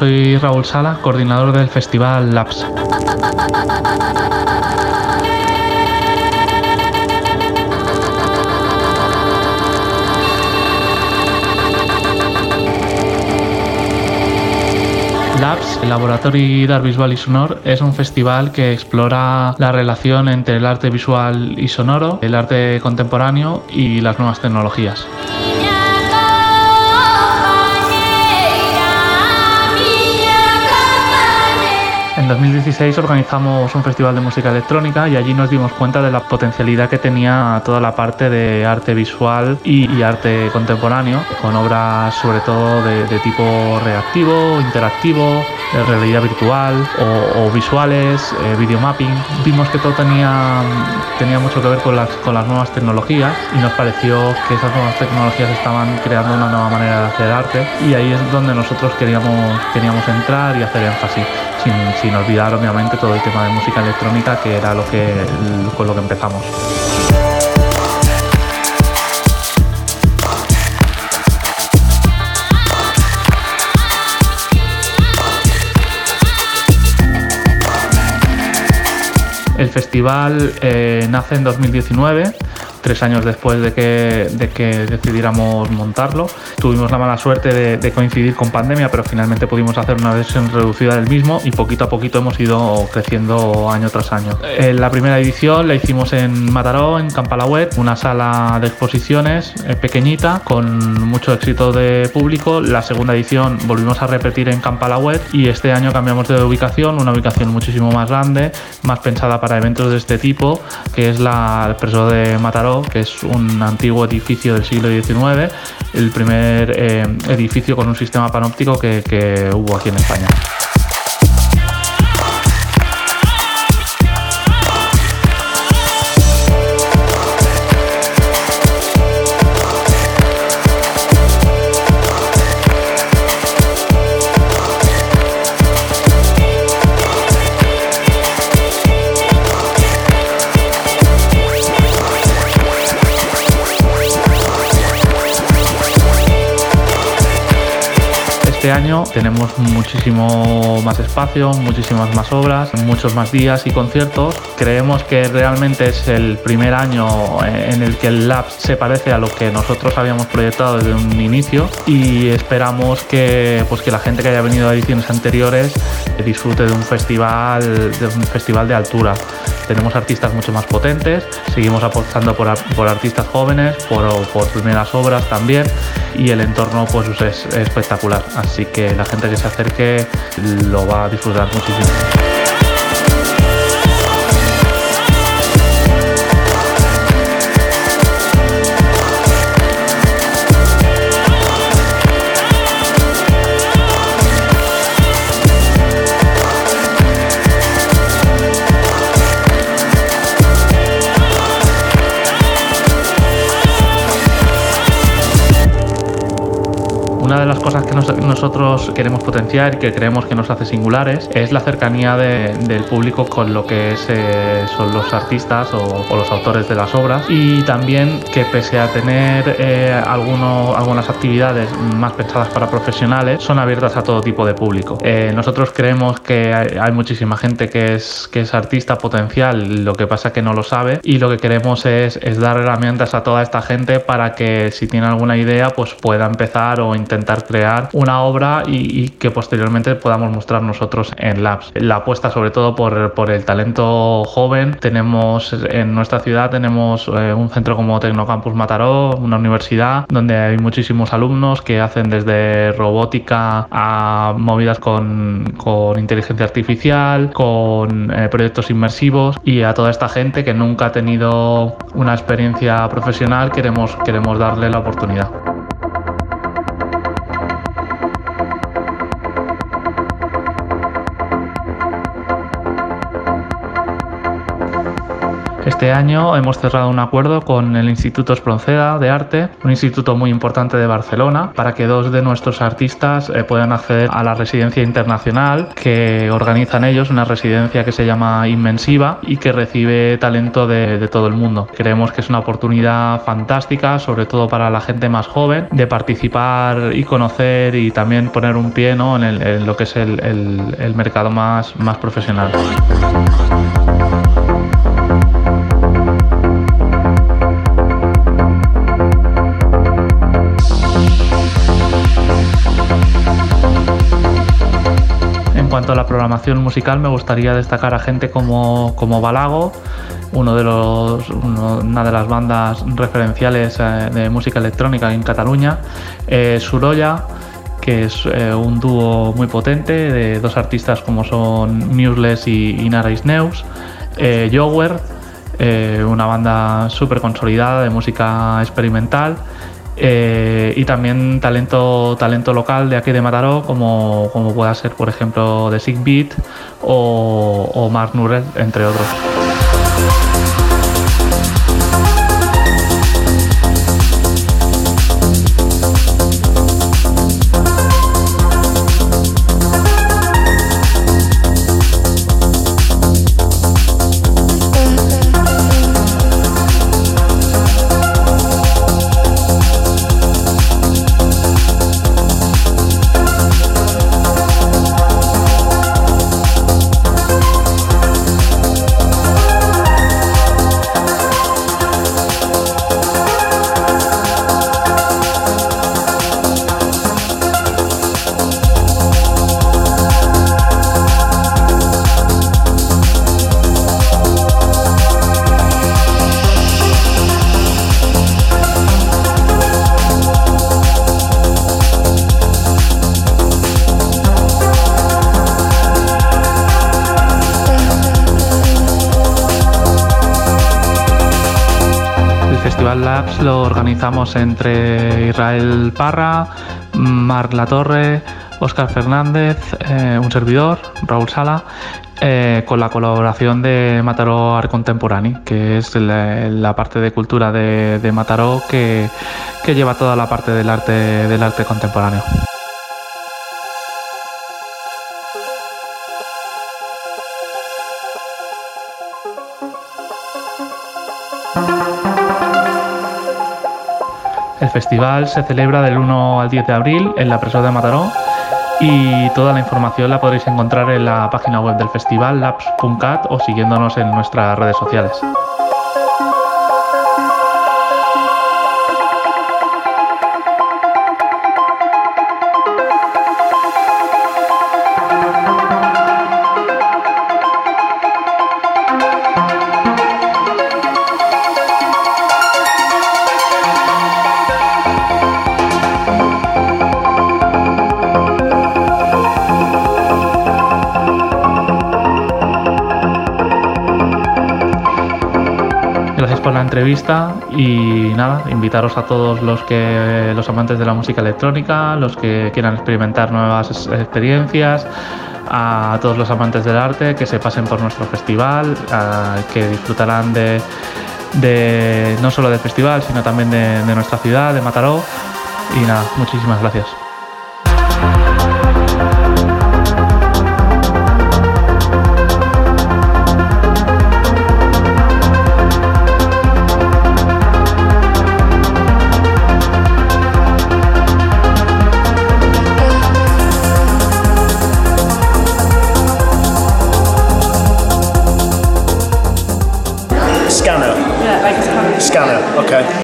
soy Raúl Sala, coordinador del festival Labs. Labs, el Laboratorio d'Art Visual y Sonor, es un festival que explora la relación entre el arte visual y sonoro, el arte contemporáneo y las nuevas tecnologías. 2016 organizamos un festival de música electrónica y allí nos dimos cuenta de la potencialidad que tenía toda la parte de arte visual y, arte contemporáneo, con obras sobre todo de, tipo reactivo, interactivo, de realidad virtual o, visuales, eh, videomapping. Vimos que todo tenía, tenía mucho que ver con las, con las nuevas tecnologías y nos pareció que esas nuevas tecnologías estaban creando una nueva manera de hacer arte y ahí es donde nosotros queríamos, queríamos entrar y hacer énfasis sin, olvidar obviamente todo el tema de música electrónica que era con lo que empezamos. El festival eh, nace en 2019 tres años después de que, de que decidiéramos montarlo. Tuvimos la mala suerte de, coincidir con pandemia, pero finalmente pudimos hacer una versión reducida del mismo y poquito a poquito hemos ido creciendo año tras año. En la primera edición la hicimos en Mataró, en Campalagüet, una sala de exposiciones eh, pequeñita con mucho éxito de público. La segunda edición volvimos a repetir en Campalagüet y este año cambiamos de ubicación, una ubicación muchísimo más grande, más pensada para eventos de este tipo, que es la el preso de Mataró que es un antiguo edificio del siglo XIX, el primer eh, edificio con un sistema panóptico que hubo aquí en España. Este año tenemos muchísimo más espacio, muchísimas más obras, muchos más días y conciertos. Creemos que realmente es el primer año en el que el Lab se parece a lo que nosotros habíamos proyectado desde un inicio y esperamos que, pues que la gente que haya venido a ediciones anteriores disfrute de un festival, de un festival de altura. Tenemos artistas mucho más potentes, seguimos apostando por, artistas jóvenes, por, por primeras obras también y el entorno pues es espectacular. Así que la gente que se acerque lo va a disfrutar muchísimo. Cosas que nosotros queremos potenciar y que creemos que nos hace singulares es la cercanía del público con lo que eh, son los artistas o, los autores de las obras y también que pese a tener eh, algunas actividades más pensadas para profesionales son abiertas a todo tipo de público. Eh, nosotros creemos que hay, muchísima gente que es, que es artista potencial, lo que pasa que no lo sabe y lo que queremos es, es dar herramientas a toda esta gente para que si tiene alguna idea pues pueda empezar o intentar crear una obra y, que posteriormente podamos mostrar nosotros en Labs. La apuesta sobre todo por, por el talento joven. Tenemos en nuestra ciudad tenemos eh, un centro como Tecnocampus Mataró, una universidad donde hay muchísimos alumnos que hacen desde robótica a movidas con, con inteligencia artificial, con eh, proyectos inmersivos y a toda esta gente que nunca ha tenido una experiencia profesional queremos, queremos darle la oportunidad. Este año hemos cerrado un acuerdo con el Instituto Espronceda de Arte, un instituto muy importante de Barcelona, para que dos de nuestros artistas eh, puedan acceder a la residencia internacional que organizan ellos, una residencia que se llama Inmensiva y que recibe talento de, todo el mundo. Creemos que es una oportunidad fantástica, sobre todo para la gente más joven, de participar y conocer y también poner un pie en, lo que es el, mercado más profesional. Cuanto la programación musical, me gustaría destacar a gente como, como Balago, una de las bandas referenciales eh, de música electrónica en Cataluña, eh, Suroya, que es eh, un dúo muy potente de dos artistas como son Museless y, y Narais Neus, una banda súper consolidada de música experimental, eh, y también talento, talento local de aquí de Mataró, como, como pueda ser, por ejemplo, Sick Beat o, o Mark Nurel, entre otros. Entre Israel Parra, Marc Latorre, Óscar Fernández, eh, un servidor, Raúl Sala, eh, con la colaboración de Mataró Art Contemporáneo, que es la, parte de cultura de, de Mataró que, que, lleva toda la parte del arte, del arte contemporáneo. El festival se celebra del 1 al 10 de abril en la Presó de Mataró y toda la información la podréis encontrar en la página web del festival labs.cat o siguiéndonos en nuestras redes sociales. Por la entrevista y nada, invitaros a todos los que los amantes de la música electrónica, los que quieran experimentar nuevas experiencias, a todos los amantes del arte que se pasen por nuestro festival, que disfrutarán de, no solo del festival, sino también de nuestra ciudad, de Mataró. Y nada, muchísimas gracias.